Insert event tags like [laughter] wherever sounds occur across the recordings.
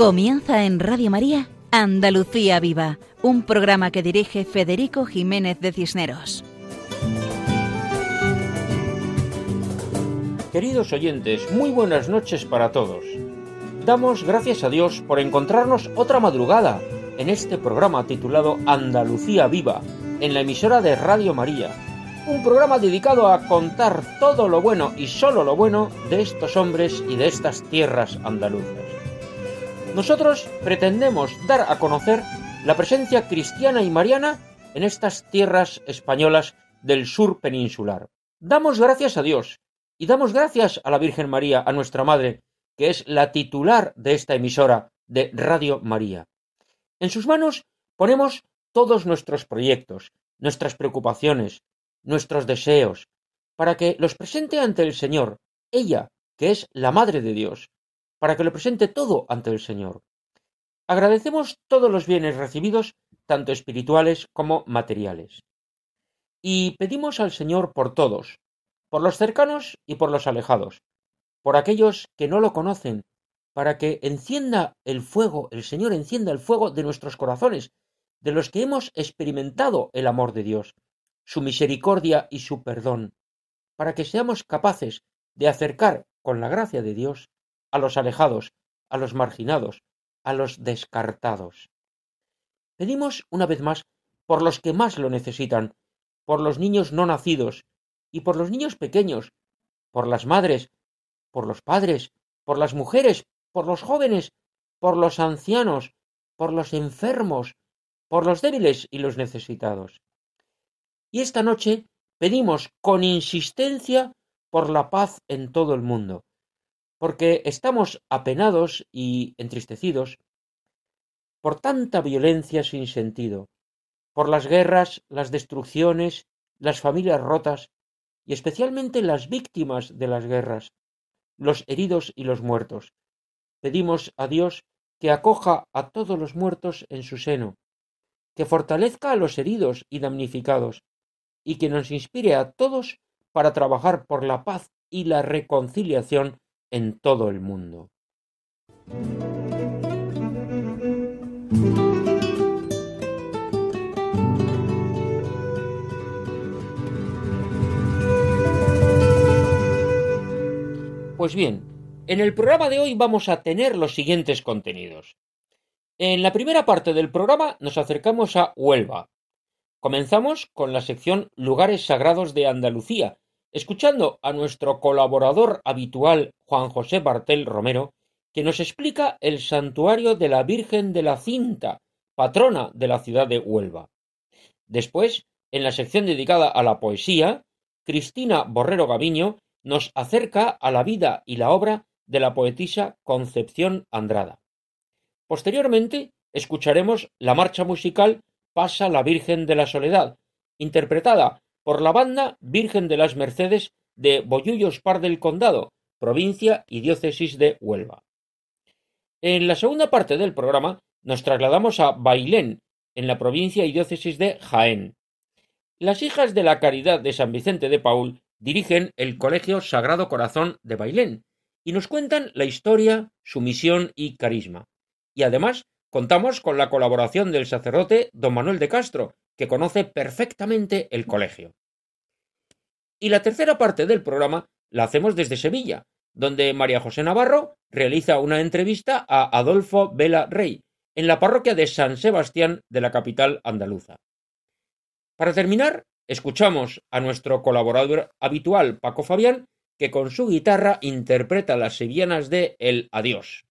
Comienza en Radio María Andalucía Viva, un programa que dirige Federico Jiménez de Cisneros. Queridos oyentes, muy buenas noches para todos. Damos gracias a Dios por encontrarnos otra madrugada en este programa titulado Andalucía Viva, en la emisora de Radio María. Un programa dedicado a contar todo lo bueno y solo lo bueno de estos hombres y de estas tierras andaluzas. Nosotros pretendemos dar a conocer la presencia cristiana y mariana en estas tierras españolas del sur peninsular. Damos gracias a Dios y damos gracias a la Virgen María, a nuestra Madre, que es la titular de esta emisora de Radio María. En sus manos ponemos todos nuestros proyectos, nuestras preocupaciones, nuestros deseos, para que los presente ante el Señor, ella, que es la Madre de Dios, para que lo presente todo ante el Señor. Agradecemos todos los bienes recibidos, tanto espirituales como materiales. Y pedimos al Señor por todos, por los cercanos y por los alejados, por aquellos que no lo conocen, para que encienda el fuego, el Señor encienda el fuego de nuestros corazones, de los que hemos experimentado el amor de Dios, su misericordia y su perdón, para que seamos capaces de acercar con la gracia de Dios a los alejados, a los marginados, a los descartados. Pedimos una vez más por los que más lo necesitan, por los niños no nacidos y por los niños pequeños, por las madres, por los padres, por las mujeres, por los jóvenes, por los ancianos, por los enfermos, por los débiles y los necesitados. Y esta noche pedimos con insistencia por la paz en todo el mundo, porque estamos apenados y entristecidos por tanta violencia sin sentido, por las guerras, las destrucciones, las familias rotas y especialmente las víctimas de las guerras, los heridos y los muertos. Pedimos a Dios que acoja a todos los muertos en su seno, que fortalezca a los heridos y damnificados, y que nos inspire a todos para trabajar por la paz y la reconciliación en todo el mundo. Pues bien, en el programa de hoy vamos a tener los siguientes contenidos. En la primera parte del programa nos acercamos a Huelva. Comenzamos con la sección Lugares Sagrados de Andalucía, escuchando a nuestro colaborador habitual Juan José Bartel Romero, que nos explica el santuario de la Virgen de la Cinta, patrona de la ciudad de Huelva. Después, en la sección dedicada a la poesía, Cristina Borrero Gaviño nos acerca a la vida y la obra de la poetisa Concepción Andrada. Posteriormente, escucharemos la marcha musical Pasa la Virgen de la Soledad, interpretada por la banda Virgen de las Mercedes de Bollullos Par del Condado, provincia y diócesis de Huelva. En la segunda parte del programa nos trasladamos a Bailén, en la provincia y diócesis de Jaén. Las hijas de la Caridad de San Vicente de Paul dirigen el Colegio Sagrado Corazón de Bailén y nos cuentan la historia, su misión y carisma. Y además contamos con la colaboración del sacerdote don Manuel de Castro, que conoce perfectamente el colegio. Y la tercera parte del programa la hacemos desde Sevilla, donde María José Navarro realiza una entrevista a Adolfo Vela Rey, en la parroquia de San Sebastián de la capital andaluza. Para terminar, escuchamos a nuestro colaborador habitual Paco Fabián, que con su guitarra interpreta las sevillanas de El Adiós.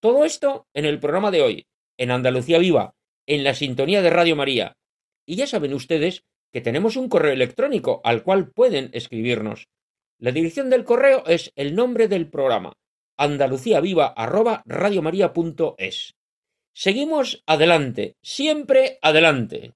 Todo esto en el programa de hoy, en Andalucía Viva, en la sintonía de Radio María. Y ya saben ustedes que tenemos un correo electrónico al cual pueden escribirnos. La dirección del correo es el nombre del programa, andaluciaviva@radiomaria.es. Seguimos adelante, siempre adelante.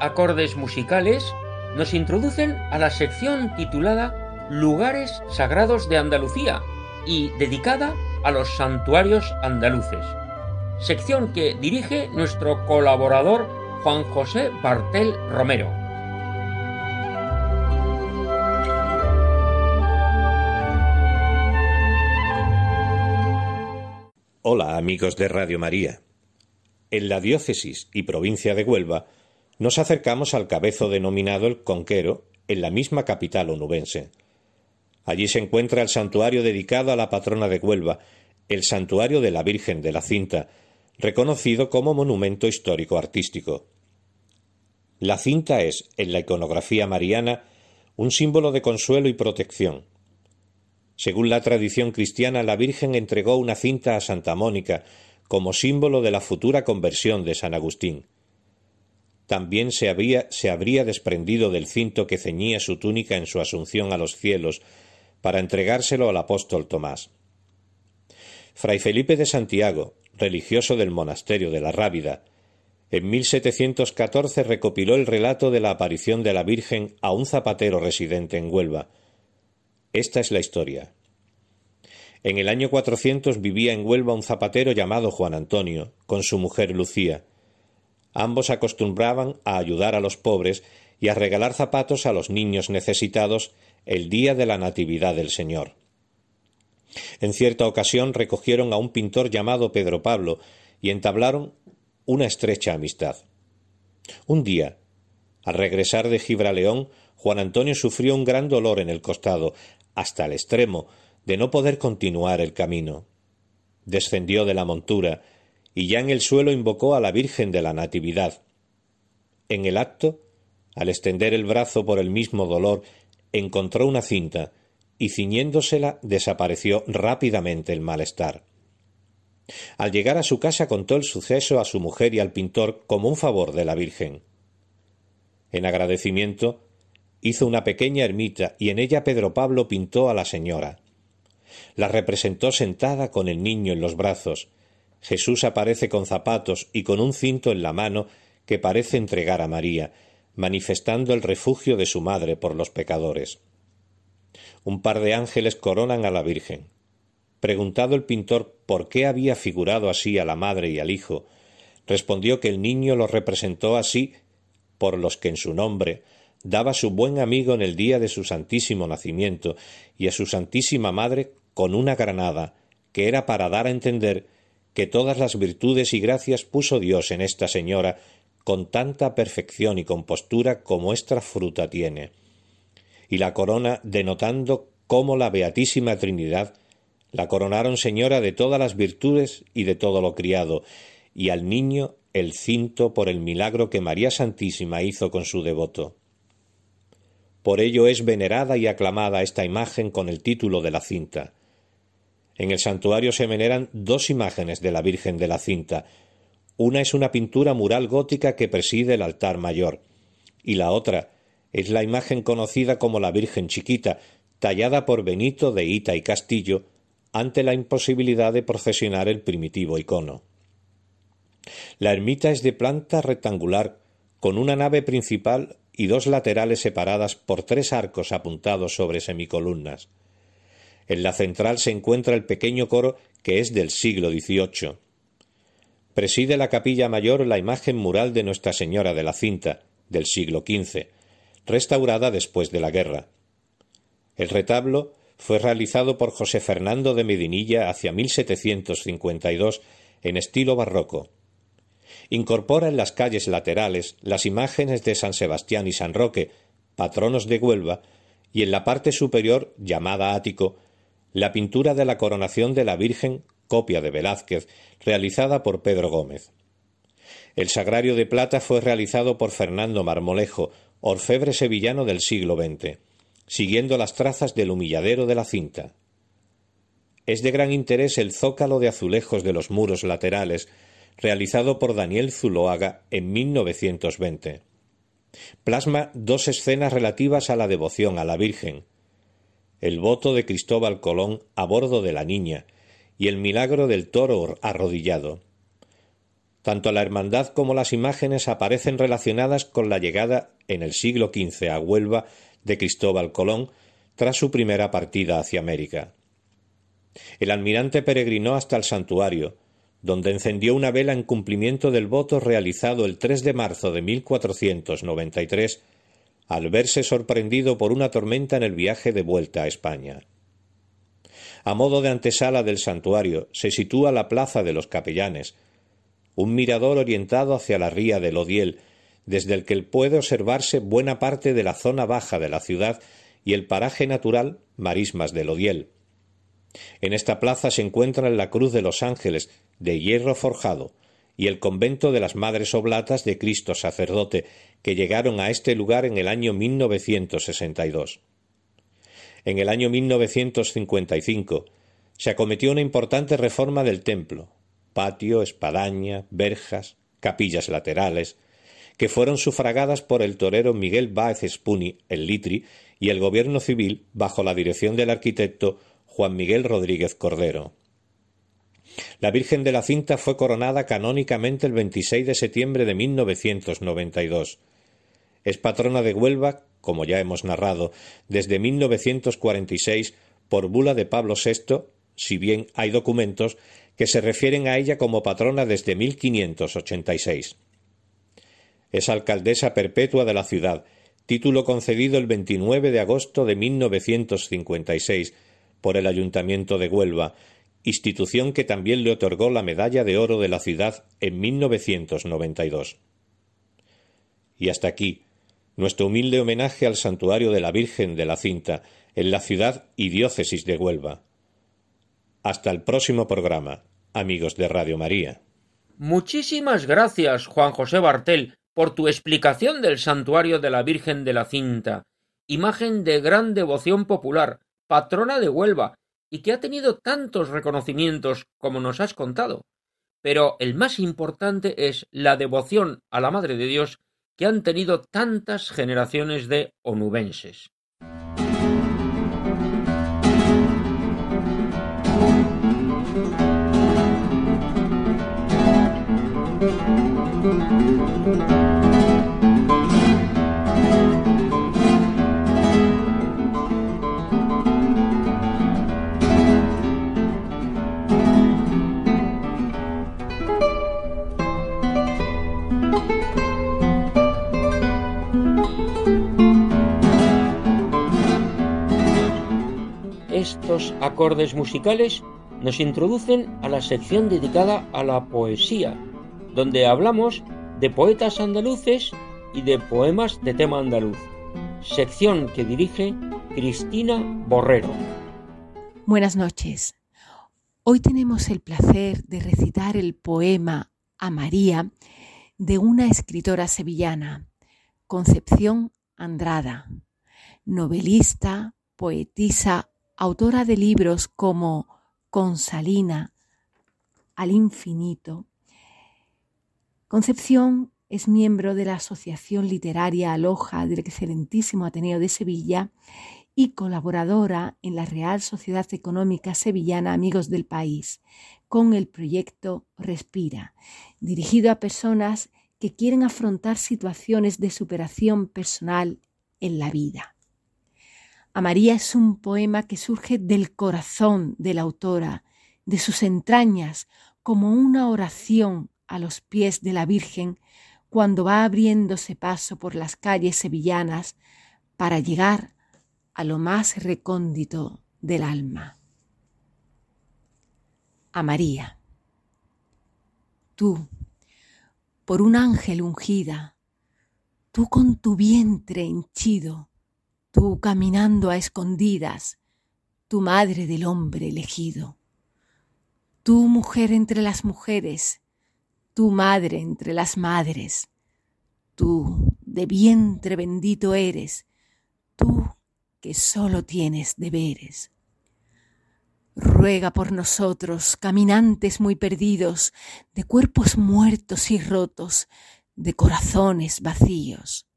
Acordes musicales nos introducen a la sección titulada Lugares Sagrados de Andalucía y dedicada a los santuarios andaluces, sección que dirige nuestro colaborador Juan José Bartel Romero. Hola amigos de Radio María. En la diócesis y provincia de Huelva nos acercamos al cabezo denominado el Conquero, en la misma capital onubense. Allí se encuentra el santuario dedicado a la patrona de Huelva, el santuario de la Virgen de la Cinta, reconocido como monumento histórico artístico. La cinta es, en la iconografía mariana, un símbolo de consuelo y protección. Según la tradición cristiana, la Virgen entregó una cinta a Santa Mónica como símbolo de la futura conversión de San Agustín. También se, había, se habría desprendido del cinto que ceñía su túnica en su asunción a los cielos para entregárselo al apóstol Tomás. Fray Felipe de Santiago, religioso del monasterio de la Rábida, en 1714 recopiló el relato de la aparición de la Virgen a un zapatero residente en Huelva, esta es la historia. En el año 400 vivía en Huelva un zapatero llamado Juan Antonio, con su mujer Lucía. Ambos acostumbraban a ayudar a los pobres y a regalar zapatos a los niños necesitados el día de la Natividad del Señor. En cierta ocasión recogieron a un pintor llamado Pedro Pablo y entablaron una estrecha amistad. Un día, al regresar de Gibraleón, Juan Antonio sufrió un gran dolor en el costado, hasta el extremo de no poder continuar el camino. Descendió de la montura y ya en el suelo invocó a la Virgen de la Natividad. En el acto, al extender el brazo por el mismo dolor, encontró una cinta y ciñéndosela desapareció rápidamente el malestar. Al llegar a su casa contó el suceso a su mujer y al pintor como un favor de la Virgen. En agradecimiento, hizo una pequeña ermita y en ella Pedro Pablo pintó a la señora. La representó sentada con el niño en los brazos. Jesús aparece con zapatos y con un cinto en la mano que parece entregar a María, manifestando el refugio de su madre por los pecadores. Un par de ángeles coronan a la Virgen. Preguntado el pintor por qué había figurado así a la madre y al hijo, respondió que el niño lo representó así por los que en su nombre daba su buen amigo en el día de su santísimo nacimiento y a su santísima madre con una granada, que era para dar a entender que todas las virtudes y gracias puso Dios en esta señora con tanta perfección y compostura como esta fruta tiene. Y la corona denotando cómo la Beatísima Trinidad la coronaron señora de todas las virtudes y de todo lo criado, y al niño el cinto por el milagro que María Santísima hizo con su devoto. Por ello es venerada y aclamada esta imagen con el título de la cinta. En el santuario se veneran dos imágenes de la Virgen de la cinta. Una es una pintura mural gótica que preside el altar mayor, y la otra es la imagen conocida como la Virgen Chiquita, tallada por Benito de Ita y Castillo, ante la imposibilidad de procesionar el primitivo icono. La ermita es de planta rectangular, con una nave principal y dos laterales separadas por tres arcos apuntados sobre semicolumnas. En la central se encuentra el pequeño coro que es del siglo XVIII. Preside la capilla mayor la imagen mural de Nuestra Señora de la Cinta, del siglo XV, restaurada después de la guerra. El retablo fue realizado por José Fernando de Medinilla hacia 1752 en estilo barroco. Incorpora en las calles laterales las imágenes de San Sebastián y San Roque, patronos de Huelva, y en la parte superior, llamada ático, la pintura de la coronación de la Virgen, copia de Velázquez, realizada por Pedro Gómez. El sagrario de plata fue realizado por Fernando Marmolejo, orfebre sevillano del siglo XX, siguiendo las trazas del humilladero de la cinta. Es de gran interés el zócalo de azulejos de los muros laterales, realizado por Daniel Zuloaga en 1920. Plasma dos escenas relativas a la devoción a la Virgen, el voto de Cristóbal Colón a bordo de la Niña y el milagro del toro arrodillado. Tanto la hermandad como las imágenes aparecen relacionadas con la llegada en el siglo XV a Huelva de Cristóbal Colón tras su primera partida hacia América. El almirante peregrinó hasta el santuario, donde encendió una vela en cumplimiento del voto realizado el 3 de marzo de 1493, al verse sorprendido por una tormenta en el viaje de vuelta a España. A modo de antesala del santuario se sitúa la Plaza de los Capellanes, un mirador orientado hacia la ría del Odiel, desde el que puede observarse buena parte de la zona baja de la ciudad y el paraje natural Marismas del Odiel. En esta plaza se encuentran la Cruz de los Ángeles, de hierro forjado, y el convento de las Madres Oblatas de Cristo Sacerdote, que llegaron a este lugar en el año 1962. En el año 1955 se acometió una importante reforma del templo, patio, espadaña, verjas, capillas laterales, que fueron sufragadas por el torero Miguel Báez Spuni, el Litri, y el gobierno civil bajo la dirección del arquitecto Juan Miguel Rodríguez Cordero. La Virgen de la Cinta fue coronada canónicamente el 26 de septiembre de 1992. Es patrona de Huelva, como ya hemos narrado, desde 1946 por bula de Pablo VI, si bien hay documentos que se refieren a ella como patrona desde 1586. Es alcaldesa perpetua de la ciudad, título concedido el 29 de agosto de 1956 por el Ayuntamiento de Huelva, institución que también le otorgó la Medalla de Oro de la ciudad en 1992. Y hasta aquí, nuestro humilde homenaje al Santuario de la Virgen de la Cinta, en la ciudad y diócesis de Huelva. Hasta el próximo programa, amigos de Radio María. Muchísimas gracias, Juan José Bartel, por tu explicación del Santuario de la Virgen de la Cinta, imagen de gran devoción popular, patrona de Huelva, y que ha tenido tantos reconocimientos como nos has contado. Pero el más importante es la devoción a la Madre de Dios que han tenido tantas generaciones de onubenses. Estos acordes musicales nos introducen a la sección dedicada a la poesía, donde hablamos de poetas andaluces y de poemas de tema andaluz, sección que dirige Cristina Borrero. Buenas noches. Hoy tenemos el placer de recitar el poema a María de una escritora sevillana, Concepción Andrada, novelista, poetisa, autora de libros como Consalina, al infinito. Concepción es miembro de la Asociación Literaria Aloja del Excelentísimo Ateneo de Sevilla y colaboradora en la Real Sociedad Económica Sevillana Amigos del País, con el proyecto Respira, dirigido a personas que quieren afrontar situaciones de superación personal en la vida. A María es un poema que surge del corazón de la autora, de sus entrañas, como una oración a los pies de la Virgen cuando va abriéndose paso por las calles sevillanas para llegar a lo más recóndito del alma. A María. Tú, por un ángel ungida, tú con tu vientre henchido, tú caminando a escondidas, tu madre del hombre elegido, tú mujer entre las mujeres, tu madre entre las madres, tú de vientre bendito eres, tú que solo tienes deberes. Ruega por nosotros, caminantes muy perdidos, de cuerpos muertos y rotos, de corazones vacíos.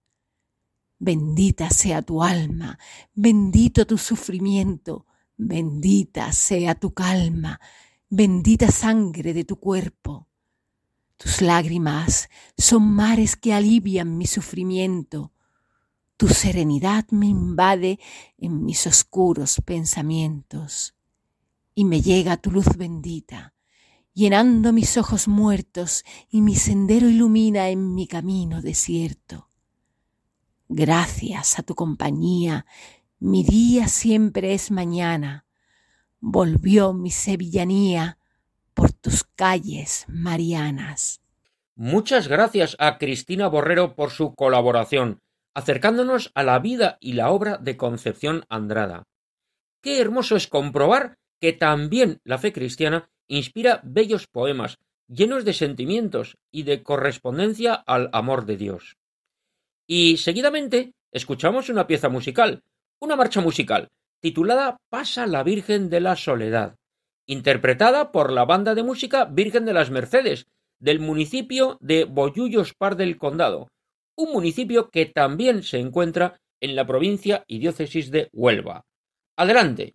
Bendita sea tu alma, bendito tu sufrimiento, bendita sea tu calma, bendita sangre de tu cuerpo Tus lágrimas son mares que alivian mi sufrimiento. Tu serenidad me invade en mis oscuros pensamientos. Y me llega tu luz bendita, llenando mis ojos muertos y mi sendero ilumina en mi camino desierto. Gracias a tu compañía, mi día siempre es mañana. Volvió mi sevillanía por tus calles marianas. Muchas gracias a Cristina Borrero por su colaboración, acercándonos a la vida y la obra de Concepción Andrada. Qué hermoso es comprobar que también la fe cristiana inspira bellos poemas llenos de sentimientos y de correspondencia al amor de Dios. Y seguidamente escuchamos una pieza musical, una marcha musical, titulada Pasa la Virgen de la Soledad, interpretada por la banda de música Virgen de las Mercedes, del municipio de Boyullos Par del Condado, un municipio que también se encuentra en la provincia y diócesis de Huelva. Adelante.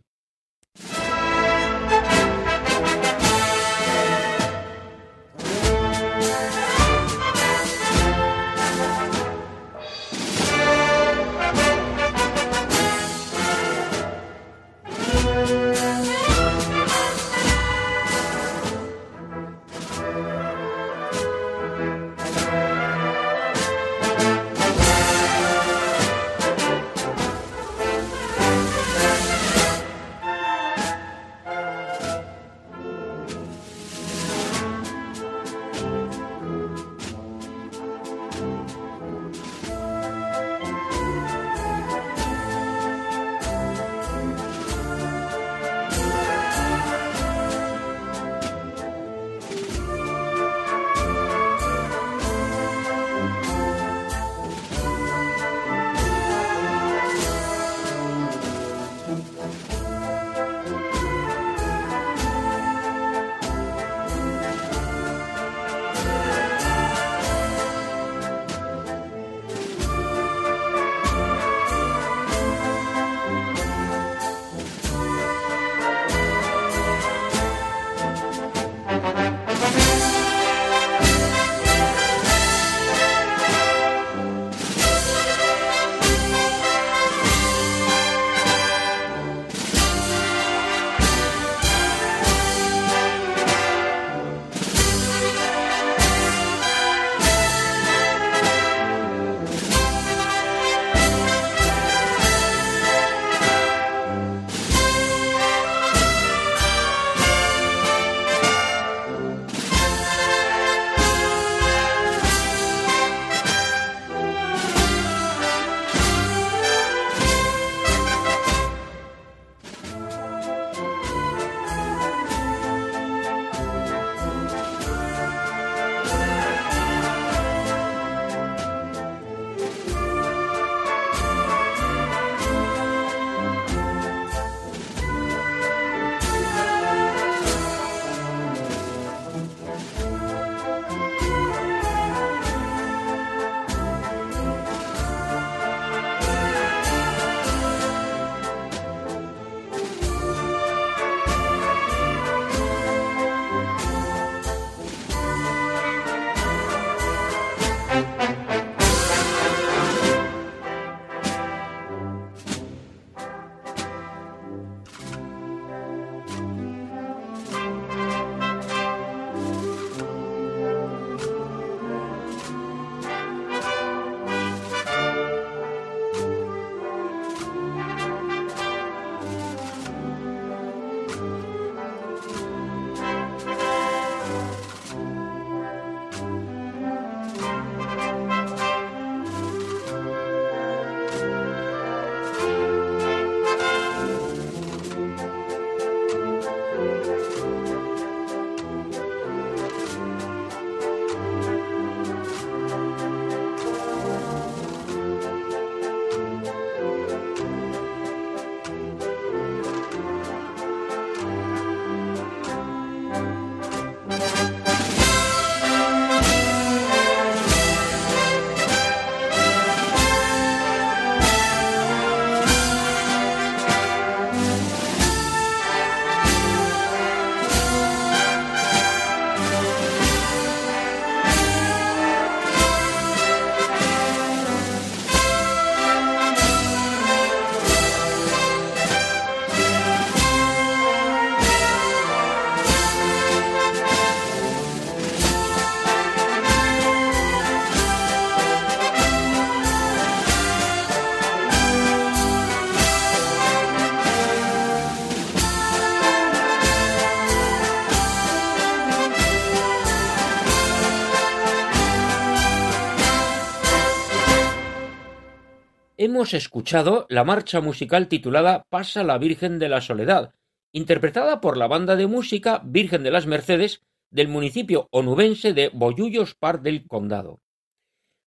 Escuchado la marcha musical titulada Pasa la Virgen de la Soledad, interpretada por la banda de música Virgen de las Mercedes del municipio onubense de Boyullos Par del Condado.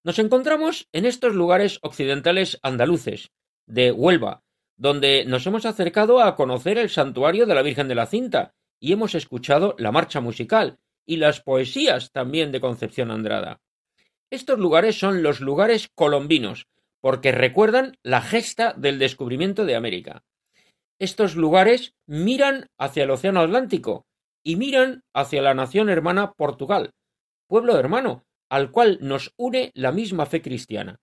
Nos encontramos en estos lugares occidentales andaluces, de Huelva, donde nos hemos acercado a conocer el santuario de la Virgen de la Cinta y hemos escuchado la marcha musical y las poesías también de Concepción Andrada. Estos lugares son los lugares colombinos, porque recuerdan la gesta del descubrimiento de América. Estos lugares miran hacia el Océano Atlántico y miran hacia la nación hermana Portugal, pueblo hermano, al cual nos une la misma fe cristiana.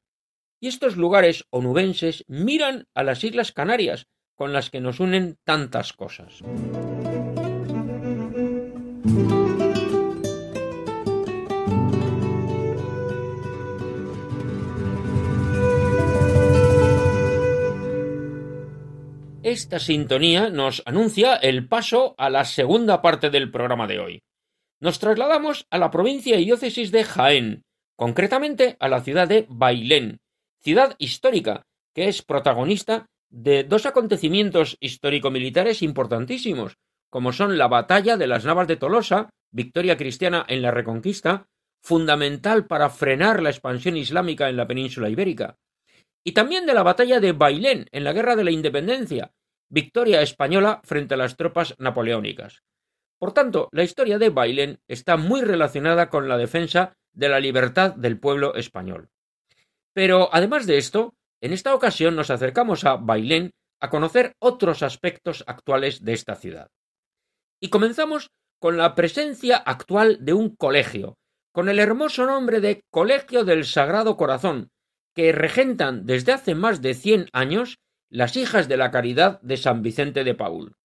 Y estos lugares onubenses miran a las Islas Canarias, con las que nos unen tantas cosas. Esta sintonía nos anuncia el paso a la segunda parte del programa de hoy. Nos trasladamos a la provincia y diócesis de Jaén, concretamente a la ciudad de Bailén, ciudad histórica que es protagonista de dos acontecimientos histórico-militares importantísimos, como son la batalla de las Navas de Tolosa, victoria cristiana en la Reconquista, fundamental para frenar la expansión islámica en la península ibérica, y también de la batalla de Bailén en la Guerra de la Independencia, victoria española frente a las tropas napoleónicas. Por tanto, la historia de Bailén está muy relacionada con la defensa de la libertad del pueblo español. Pero, además de esto, en esta ocasión nos acercamos a Bailén a conocer otros aspectos actuales de esta ciudad. Y comenzamos con la presencia actual de un colegio, con el hermoso nombre de Colegio del Sagrado Corazón, que regentan desde hace más de cien años las hijas de la caridad de San Vicente de Paul.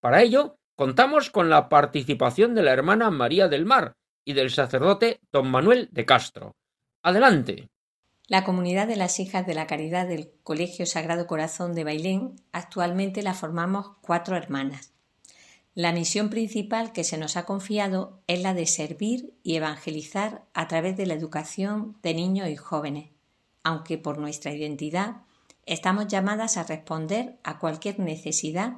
Para ello, contamos con la participación de la hermana María del Mar y del sacerdote don Manuel de Castro. Adelante. La comunidad de las hijas de la caridad del Colegio Sagrado Corazón de Bailén actualmente la formamos cuatro hermanas. La misión principal que se nos ha confiado es la de servir y evangelizar a través de la educación de niños y jóvenes, aunque por nuestra identidad Estamos llamadas a responder a cualquier necesidad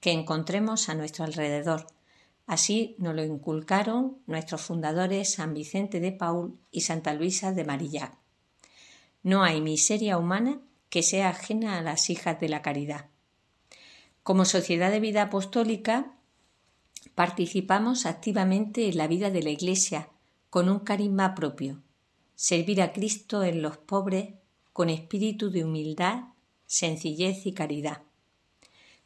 que encontremos a nuestro alrededor. Así nos lo inculcaron nuestros fundadores San Vicente de Paul y Santa Luisa de Marillac. No hay miseria humana que sea ajena a las hijas de la caridad. Como sociedad de vida apostólica, participamos activamente en la vida de la Iglesia con un carisma propio, servir a Cristo en los pobres con espíritu de humildad, sencillez y caridad.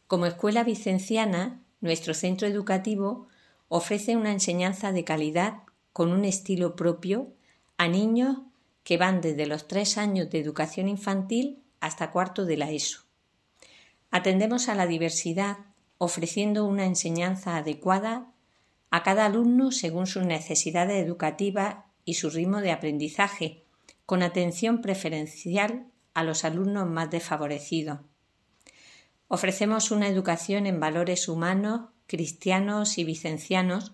Como escuela vicenciana, nuestro centro educativo ofrece una enseñanza de calidad con un estilo propio a niños que van desde los tres años de educación infantil hasta cuarto de la ESO. Atendemos a la diversidad ofreciendo una enseñanza adecuada a cada alumno según sus necesidades educativas y su ritmo de aprendizaje, con atención preferencial a los alumnos más desfavorecidos. Ofrecemos una educación en valores humanos, cristianos y vicencianos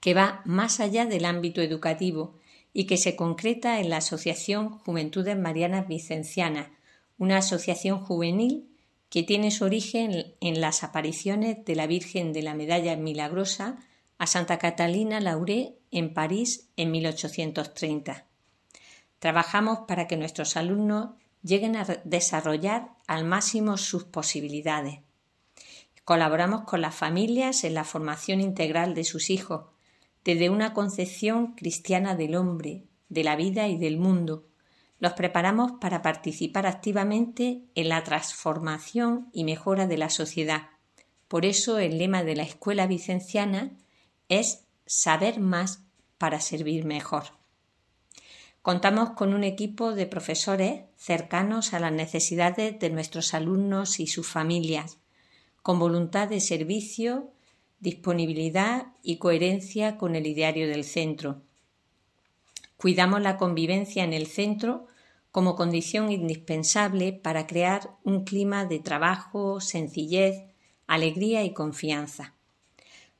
que va más allá del ámbito educativo y que se concreta en la Asociación Juventudes Marianas Vicencianas, una asociación juvenil que tiene su origen en las apariciones de la Virgen de la Medalla Milagrosa a Santa Catalina Lauré en París en 1830. Trabajamos para que nuestros alumnos lleguen a desarrollar al máximo sus posibilidades. Colaboramos con las familias en la formación integral de sus hijos, desde una concepción cristiana del hombre, de la vida y del mundo. Los preparamos para participar activamente en la transformación y mejora de la sociedad. Por eso el lema de la escuela vicenciana es saber más para servir mejor. Contamos con un equipo de profesores cercanos a las necesidades de nuestros alumnos y sus familias, con voluntad de servicio, disponibilidad y coherencia con el ideario del centro. Cuidamos la convivencia en el centro como condición indispensable para crear un clima de trabajo, sencillez, alegría y confianza.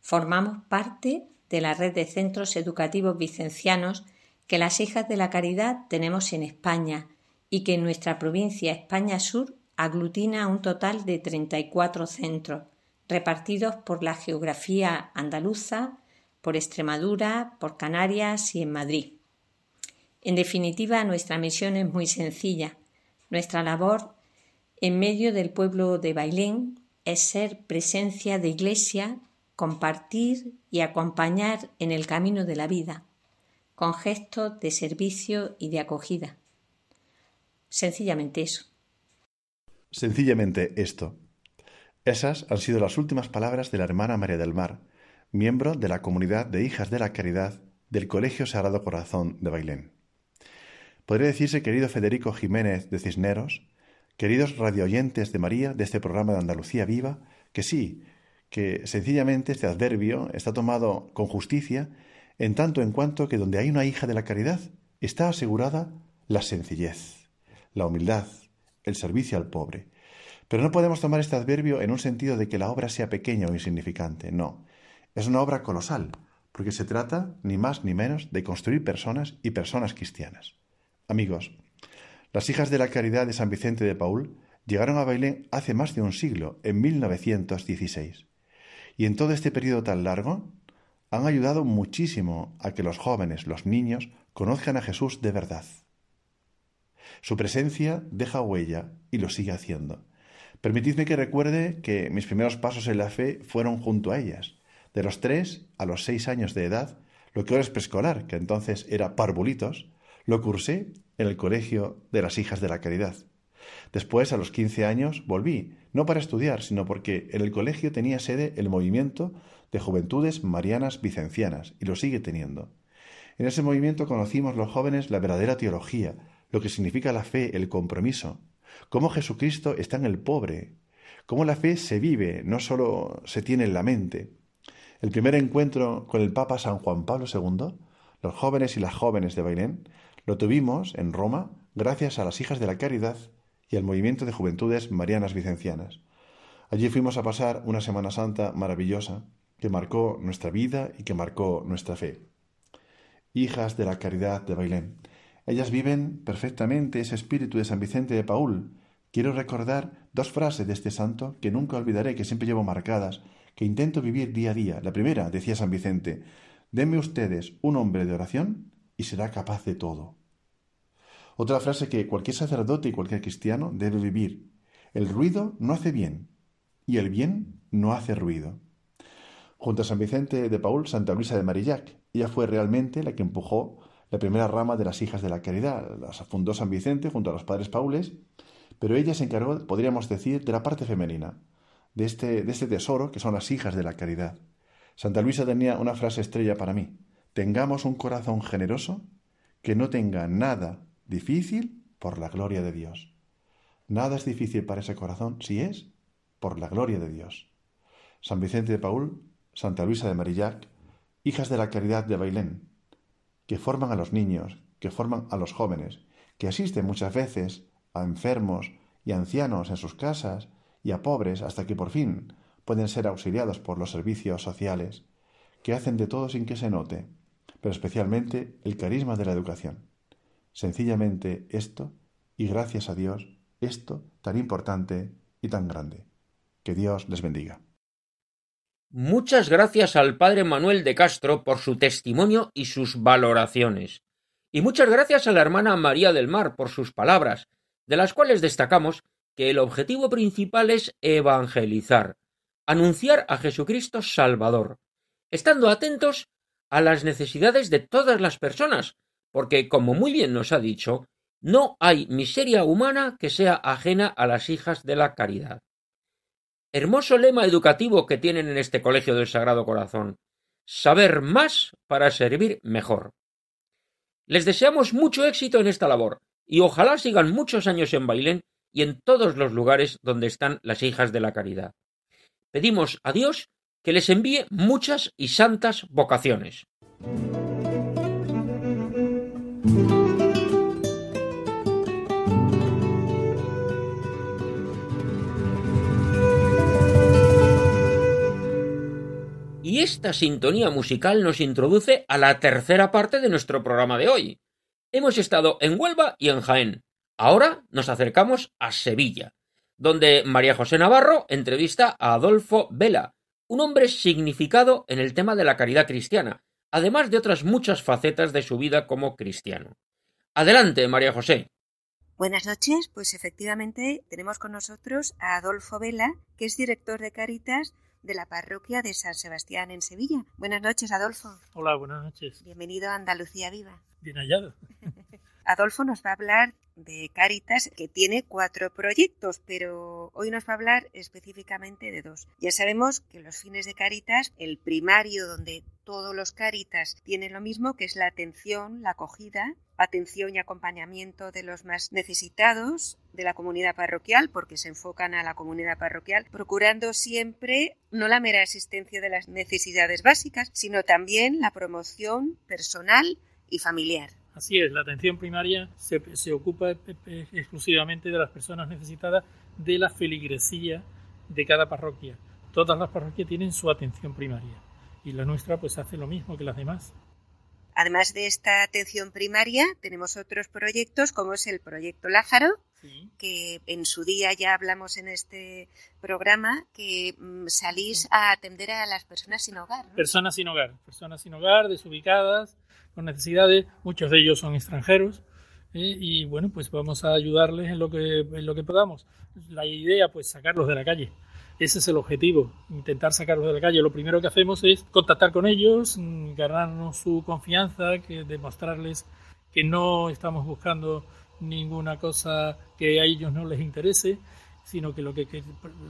Formamos parte de la red de centros educativos vicencianos que las hijas de la caridad tenemos en España y que en nuestra provincia España Sur aglutina un total de 34 centros, repartidos por la geografía andaluza, por Extremadura, por Canarias y en Madrid. En definitiva, nuestra misión es muy sencilla. Nuestra labor en medio del pueblo de Bailén es ser presencia de iglesia, compartir y acompañar en el camino de la vida, con gestos de servicio y de acogida. Sencillamente eso. Sencillamente esto. Esas han sido las últimas palabras de la hermana María del Mar, miembro de la comunidad de Hijas de la Caridad del Colegio Sagrado Corazón de Bailén. Podría decirse, querido Federico Jiménez de Cisneros, queridos radioyentes de María de este programa de Andalucía Viva, que sí, que sencillamente este adverbio está tomado con justicia en tanto en cuanto que donde hay una hija de la caridad está asegurada la sencillez, la humildad, el servicio al pobre. Pero no podemos tomar este adverbio en un sentido de que la obra sea pequeña o insignificante, no. Es una obra colosal, porque se trata ni más ni menos de construir personas y personas cristianas. Amigos, las hijas de la caridad de San Vicente de Paul llegaron a Bailén hace más de un siglo, en 1916. Y en todo este periodo tan largo, han ayudado muchísimo a que los jóvenes, los niños, conozcan a Jesús de verdad. Su presencia deja huella y lo sigue haciendo. Permitidme que recuerde que mis primeros pasos en la fe fueron junto a ellas. De los tres a los seis años de edad, lo que ahora es preescolar, que entonces era parvulitos, lo cursé en el Colegio de las Hijas de la Caridad. Después, a los quince años, volví, no para estudiar, sino porque en el colegio tenía sede el movimiento de Juventudes Marianas Vicencianas, y lo sigue teniendo. En ese movimiento conocimos los jóvenes la verdadera teología, lo que significa la fe, el compromiso, cómo Jesucristo está en el pobre, cómo la fe se vive, no solo se tiene en la mente. El primer encuentro con el Papa San Juan Pablo II, los jóvenes y las jóvenes de Bailén, lo tuvimos en Roma gracias a las hijas de la caridad y al movimiento de juventudes marianas vicencianas. Allí fuimos a pasar una Semana Santa maravillosa que marcó nuestra vida y que marcó nuestra fe. Hijas de la caridad de Bailén. Ellas viven perfectamente ese espíritu de San Vicente de Paul. Quiero recordar dos frases de este santo que nunca olvidaré, que siempre llevo marcadas, que intento vivir día a día. La primera, decía San Vicente, denme ustedes un hombre de oración y será capaz de todo. Otra frase que cualquier sacerdote y cualquier cristiano debe vivir. El ruido no hace bien y el bien no hace ruido. Junto a San Vicente de Paul, Santa Luisa de Marillac, ella fue realmente la que empujó la primera rama de las hijas de la caridad. Las fundó San Vicente junto a los padres Paules, pero ella se encargó, podríamos decir, de la parte femenina, de este, de este tesoro que son las hijas de la caridad. Santa Luisa tenía una frase estrella para mí. Tengamos un corazón generoso que no tenga nada Difícil por la gloria de Dios. Nada es difícil para ese corazón si es por la gloria de Dios. San Vicente de Paul, Santa Luisa de Marillac, hijas de la caridad de Bailén, que forman a los niños, que forman a los jóvenes, que asisten muchas veces a enfermos y ancianos en sus casas y a pobres hasta que por fin pueden ser auxiliados por los servicios sociales, que hacen de todo sin que se note, pero especialmente el carisma de la educación. Sencillamente esto, y gracias a Dios, esto tan importante y tan grande. Que Dios les bendiga. Muchas gracias al padre Manuel de Castro por su testimonio y sus valoraciones. Y muchas gracias a la hermana María del Mar por sus palabras, de las cuales destacamos que el objetivo principal es evangelizar, anunciar a Jesucristo Salvador, estando atentos a las necesidades de todas las personas, porque, como muy bien nos ha dicho, no hay miseria humana que sea ajena a las hijas de la caridad. Hermoso lema educativo que tienen en este Colegio del Sagrado Corazón. Saber más para servir mejor. Les deseamos mucho éxito en esta labor y ojalá sigan muchos años en Bailén y en todos los lugares donde están las hijas de la caridad. Pedimos a Dios que les envíe muchas y santas vocaciones. Y esta sintonía musical nos introduce a la tercera parte de nuestro programa de hoy. Hemos estado en Huelva y en Jaén. Ahora nos acercamos a Sevilla, donde María José Navarro entrevista a Adolfo Vela, un hombre significado en el tema de la caridad cristiana, además de otras muchas facetas de su vida como cristiano. Adelante, María José. Buenas noches, pues efectivamente tenemos con nosotros a Adolfo Vela, que es director de Caritas de la parroquia de San Sebastián en Sevilla. Buenas noches, Adolfo. Hola, buenas noches. Bienvenido a Andalucía Viva. [laughs] Adolfo nos va a hablar de Caritas, que tiene cuatro proyectos, pero hoy nos va a hablar específicamente de dos. Ya sabemos que los fines de Caritas, el primario donde todos los Caritas tienen lo mismo, que es la atención, la acogida, atención y acompañamiento de los más necesitados de la comunidad parroquial, porque se enfocan a la comunidad parroquial, procurando siempre no la mera existencia de las necesidades básicas, sino también la promoción personal y familiar. Así es, la atención primaria se, se ocupa exclusivamente de las personas necesitadas de la feligresía de cada parroquia. Todas las parroquias tienen su atención primaria y la nuestra pues hace lo mismo que las demás. Además de esta atención primaria, tenemos otros proyectos como es el proyecto Lázaro, que en su día ya hablamos en este programa, que mm, salís a atender a las personas sin hogar. Personas sin hogar, personas sin hogar, desubicadas, con necesidades, muchos de ellos son extranjeros, y bueno, pues vamos a ayudarles en lo, que, en lo que podamos. La idea, pues sacarlos de la calle. Ese es el objetivo, intentar sacarlos de la calle. Lo primero que hacemos es contactar con ellos, mm, ganarnos su confianza, demostrarles que no estamos buscando ninguna cosa que a ellos no les interese, sino que lo que,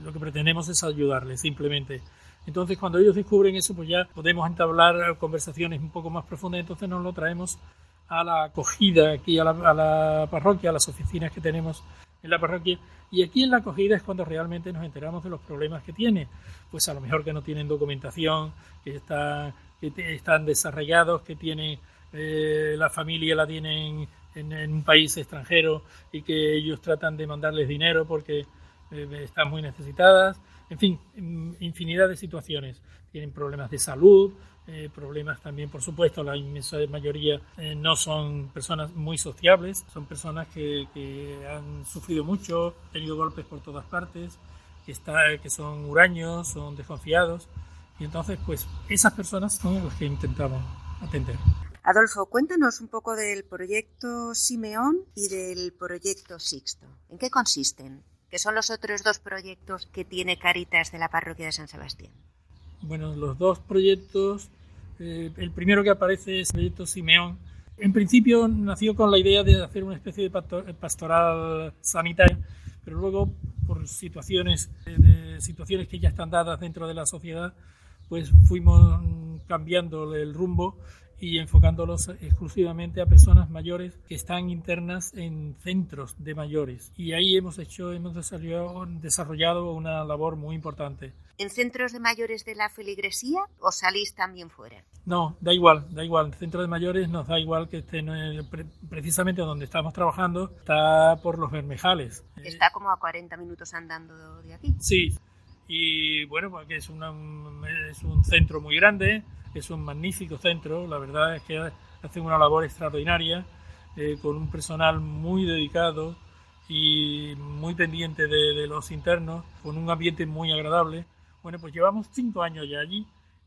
lo que pretendemos es ayudarles simplemente. Entonces, cuando ellos descubren eso, pues ya podemos entablar conversaciones un poco más profundas. Entonces, nos lo traemos a la acogida aquí, a la, parroquia, a las oficinas que tenemos en la parroquia. Y aquí en la acogida es cuando realmente nos enteramos de los problemas que tiene. Pues a lo mejor que no tienen documentación, que, está, que están desarrollados, que tienen eh, la familia la tienen en, un país extranjero y que ellos tratan de mandarles dinero porque eh, están muy necesitadas en fin, infinidad de situaciones. Tienen problemas de salud, eh, problemas también, por supuesto, la inmensa mayoría eh, no son personas muy sociables, son personas que, han sufrido mucho, han tenido golpes por todas partes, que, está, que son huraños, son desconfiados, y entonces, pues, esas personas son las que intentamos atender. Adolfo, cuéntanos un poco del proyecto Simeón y del proyecto Sixto. ¿En qué consisten? Que son los otros dos proyectos que tiene Caritas de la parroquia de San Sebastián. Bueno, los dos proyectos, eh, el primero que aparece es el proyecto Simeón. En principio nació con la idea de hacer una especie de pastoral sanitaria, pero luego por situaciones, de situaciones que ya están dadas dentro de la sociedad, pues fuimos cambiando el rumbo y enfocándolos exclusivamente a personas mayores que están internas en centros de mayores. Y ahí hemos hecho, hemos desarrollado, desarrollado una labor muy importante. ¿En centros de mayores de la feligresía o salís también fuera? No, da igual, da igual. En centros de mayores nos da igual que estén precisamente donde estamos trabajando, está por los Bermejales. Está como a 40 minutos andando de aquí. Sí, y bueno, porque es, una, es un centro muy grande, es un magnífico centro, la verdad es que hacen una labor extraordinaria, eh, con un personal muy dedicado y muy pendiente de, los internos, con un ambiente muy agradable. Bueno, pues llevamos cinco años ya allí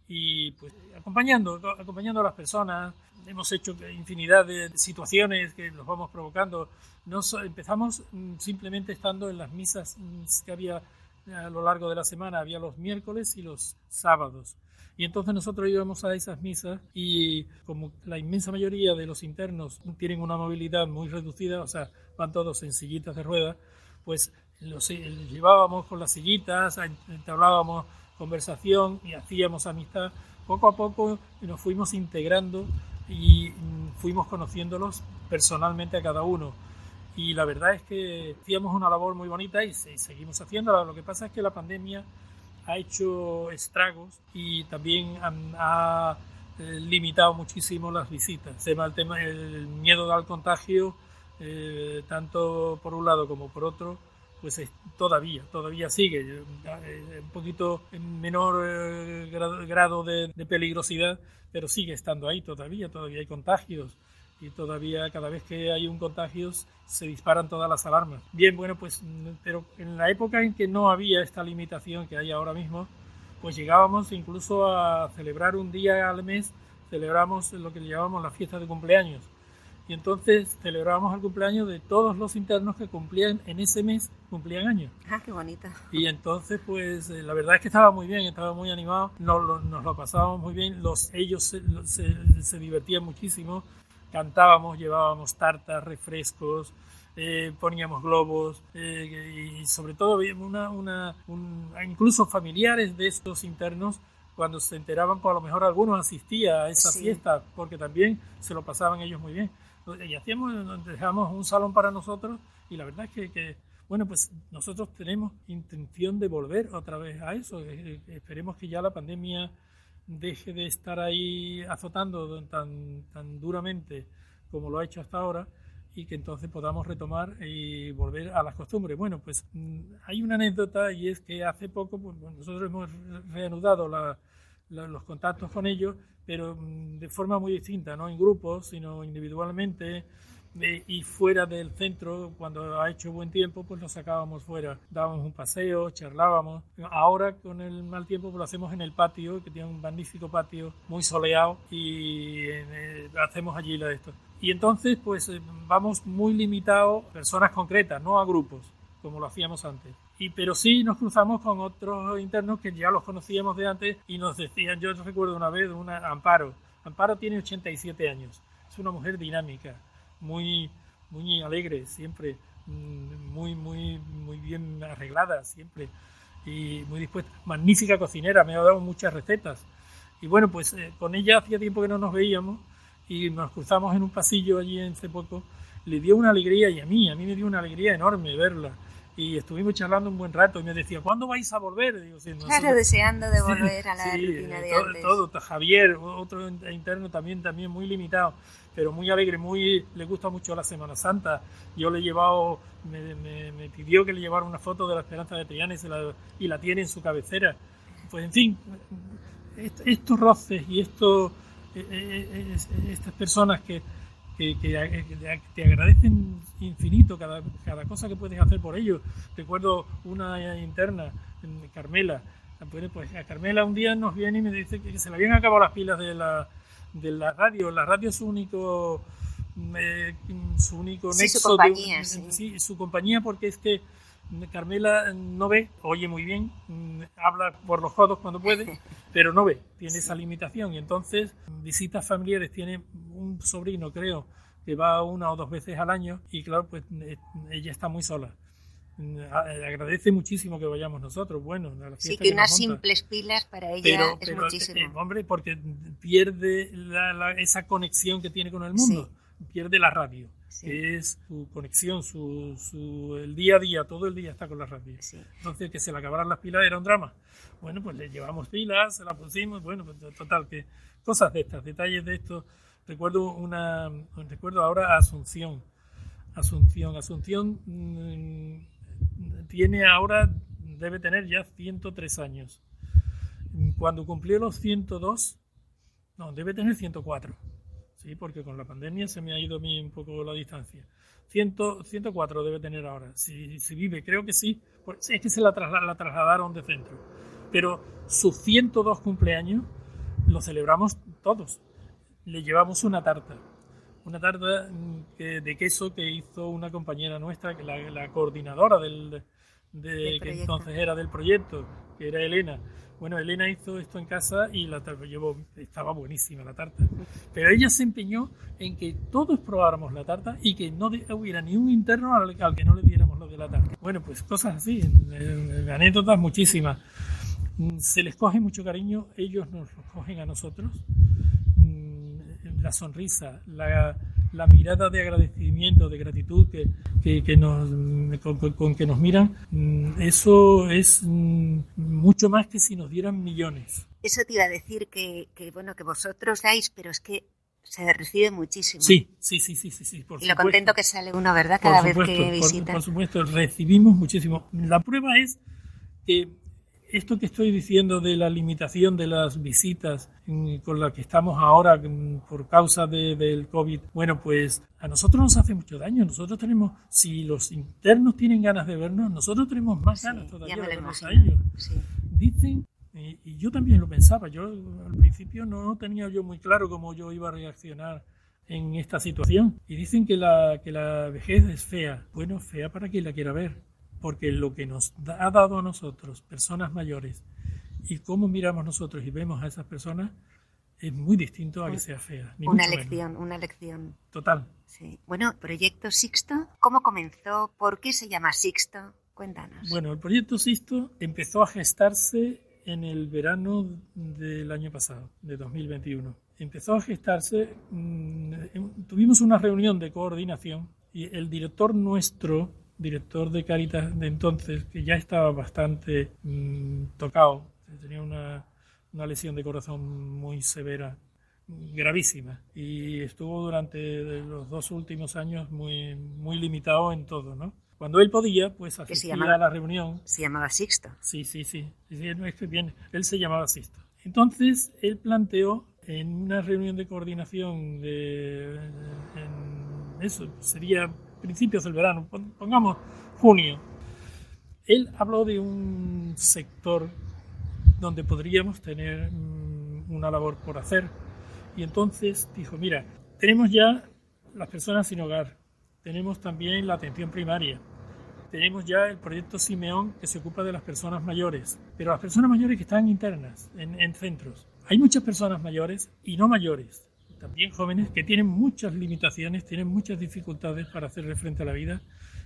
y pues acompañando, acompañando a las personas, hemos hecho infinidad de situaciones que nos vamos provocando. Nos, empezamos mm, simplemente estando en las misas mm, que había a lo largo de la semana, había los miércoles y los sábados. Y entonces nosotros íbamos a esas misas y como la inmensa mayoría de los internos tienen una movilidad muy reducida, o sea, van todos en sillitas de ruedas, pues los, eh, llevábamos con las sillitas, entablábamos conversación y hacíamos amistad. Poco a poco nos fuimos integrando y mm, fuimos conociéndolos personalmente a cada uno. Y la verdad es que hacíamos una labor muy bonita y seguimos haciéndola. Lo que pasa es que la pandemia ha hecho estragos y también ha eh, limitado muchísimo las visitas. El tema, el miedo al contagio, eh, tanto por un lado como por otro, pues todavía, todavía sigue. Eh, un poquito en menor grado, de, de, peligrosidad, pero sigue estando ahí todavía, todavía hay contagios. Y todavía cada vez que hay un contagio se disparan todas las alarmas. Bien, bueno, pues pero en la época en que no había esta limitación que hay ahora mismo, pues llegábamos incluso a celebrar un día al mes, celebramos lo que llamamos la fiesta de cumpleaños. Y entonces celebrábamos el cumpleaños de todos los internos que cumplían en ese mes, cumplían años. Ah, qué bonita. Y entonces, pues eh, la verdad es que estaba muy bien, estaba muy animado, nos lo, nos lo pasábamos muy bien, los, ellos se, se, se divertían muchísimo cantábamos, llevábamos tartas, refrescos, eh, poníamos globos eh, y sobre todo una, una incluso familiares de estos internos cuando se enteraban, por lo mejor algunos asistía a esa fiesta porque también se lo pasaban ellos muy bien. Y hacíamos, dejamos un salón para nosotros y la verdad es que, que bueno, pues nosotros tenemos intención de volver otra vez a eso. Eh, esperemos que ya la pandemia deje de estar ahí azotando tan, tan duramente como lo ha hecho hasta ahora y que entonces podamos retomar y volver a las costumbres. Bueno, pues mm, hay una anécdota y es que hace poco pues, nosotros hemos reanudado los contactos con ellos, pero mm, de forma muy distinta, no en grupos, sino individualmente y fuera del centro, cuando ha hecho buen tiempo, pues lo sacábamos fuera, dábamos un paseo, charlábamos. Ahora con el mal tiempo pues lo hacemos en el patio, que tiene un magnífico patio muy soleado y eh, hacemos allí lo de esto. Y entonces pues eh, vamos muy limitados, personas concretas, no a grupos, como lo hacíamos antes. Y, pero sí nos cruzamos con otros internos que ya los conocíamos de antes y nos decían, yo recuerdo una vez, una Amparo, Amparo tiene 87 años, es una mujer dinámica, muy, muy alegre siempre, mm, muy, muy, muy bien arreglada siempre y muy dispuesta. Magnífica cocinera, me ha dado muchas recetas. Y bueno, pues eh, con ella hacía tiempo que no nos veíamos y nos cruzamos en un pasillo allí en poco Le dio una alegría y a mí, a mí me dio una alegría enorme verla y estuvimos charlando un buen rato y me decía, ¿cuándo vais a volver? Digo, claro, deseando de [laughs] volver a la rutina de antes. Todo, Javier, otro interno también, también muy limitado, pero muy alegre, muy le gusta mucho la Semana Santa. Yo le he llevado, me, me, pidió que le llevara una foto de la Esperanza de Triana y, la, y la tiene en su cabecera. Pues en fin, estos roces y estos, eh, eh, eh, estas personas que que, te agradecen infinito cada, cada cosa que puedes hacer por ellos. Recuerdo una interna, Carmela, pues a Carmela un día nos viene y me dice que se le habían acabado las pilas de la, de la radio. La radio es su único, eh, su único nexo. Su compañía, sí, su compañía porque es que Carmela no ve, oye muy bien, habla por los codos cuando puede, [laughs] pero no ve, tiene esa limitación. Y entonces visitas familiares, tiene un sobrino creo que va una o dos veces al año y claro, pues eh, ella está muy sola. Agradece muchísimo que vayamos nosotros, bueno, Sí, que, unas simples pilas para ella es muchísimo. Eh, hombre, porque pierde esa conexión que tiene con el mundo, pierde la radio es su conexión, su, su, el día a día, todo el día está con la radio. Entonces, que se le acabaran las pilas era un drama. Bueno, pues le llevamos pilas, se las pusimos, bueno, pues total, que cosas de estas, detalles de esto. Recuerdo una, recuerdo ahora Asunción. Asunción, Asunción mm, tiene ahora, debe tener ya 103 años. Cuando cumplió los 102, no, debe tener 104 ¿sí? porque con la pandemia se me ha ido a mí un poco la distancia. 100, 104 debe tener ahora, si, si vive, creo que sí, es que se la, la trasladaron de centro. Pero sus 102 cumpleaños lo celebramos todos. Le llevamos una tarta, una tarta mm, de queso que hizo una compañera nuestra, la, la coordinadora del, de, que entonces era del proyecto, que era Elena bueno, Elena hizo esto en casa y la llevó, estaba buenísima la tarta. Pero ella se empeñó en que todos probáramos la tarta y que no hubiera ni un interno al, que no le diéramos lo de la tarta. Bueno, pues cosas así, anécdotas muchísimas. Mm, se les coge mucho cariño, ellos nos lo cogen a nosotros. Mm, la sonrisa, la, la mirada de agradecimiento, de gratitud que, que, nos, con, que nos miran, mm, eso es mm, mucho más que si nos dieran millones. Eso te iba a decir que, que bueno, que vosotros dais, pero es que se recibe muchísimo. Sí, sí, sí, sí, sí, y lo contento que sale uno, ¿verdad? Cada vez que visita. Por, supuesto, recibimos muchísimo. La prueba es que esto que estoy diciendo de la limitación de las visitas con la que estamos ahora por causa del COVID, bueno, pues a nosotros nos hace mucho daño. Nosotros tenemos, si los internos tienen ganas de vernos, nosotros tenemos más ganas todavía de vernos a ellos. Dicen, y, yo también lo pensaba, yo al principio no tenía yo muy claro cómo yo iba a reaccionar en esta situación. Y dicen que la, que la vejez es fea. Bueno, fea para quien la quiera ver porque lo que nos ha dado a nosotros, personas mayores, y cómo miramos nosotros y vemos a esas personas, es muy distinto a que sea fea. una lección, una lección. Total. Sí. Bueno, Proyecto Sixto, ¿cómo comenzó? ¿Por qué se llama Sixto? Cuéntanos. Bueno, el Proyecto Sixto empezó a gestarse en el verano del año pasado, de 2021. Empezó a gestarse, mm, tuvimos una reunión de coordinación y el director nuestro director de Caritas de entonces, que ya estaba bastante mm, tocado, tenía una, una, lesión de corazón muy severa, gravísima, y estuvo durante los dos últimos años muy, muy limitado en todo, ¿no? Cuando él podía, pues asistía a la reunión. Se llamaba Sixto. Sí, sí, sí. es que bien, él se llamaba Sixto. Entonces, él planteó en una reunión de coordinación de, en eso, sería principios del verano, pongamos junio, él habló de un sector donde podríamos tener mm, una labor por hacer. Y entonces dijo, mira, tenemos ya las personas sin hogar, tenemos también la atención primaria, tenemos ya el proyecto Simeón que se ocupa de las personas mayores, pero las personas mayores que están internas en, en centros. Hay muchas personas mayores y no mayores también jóvenes que tienen muchas limitaciones, tienen muchas dificultades para hacerle frente a la vida,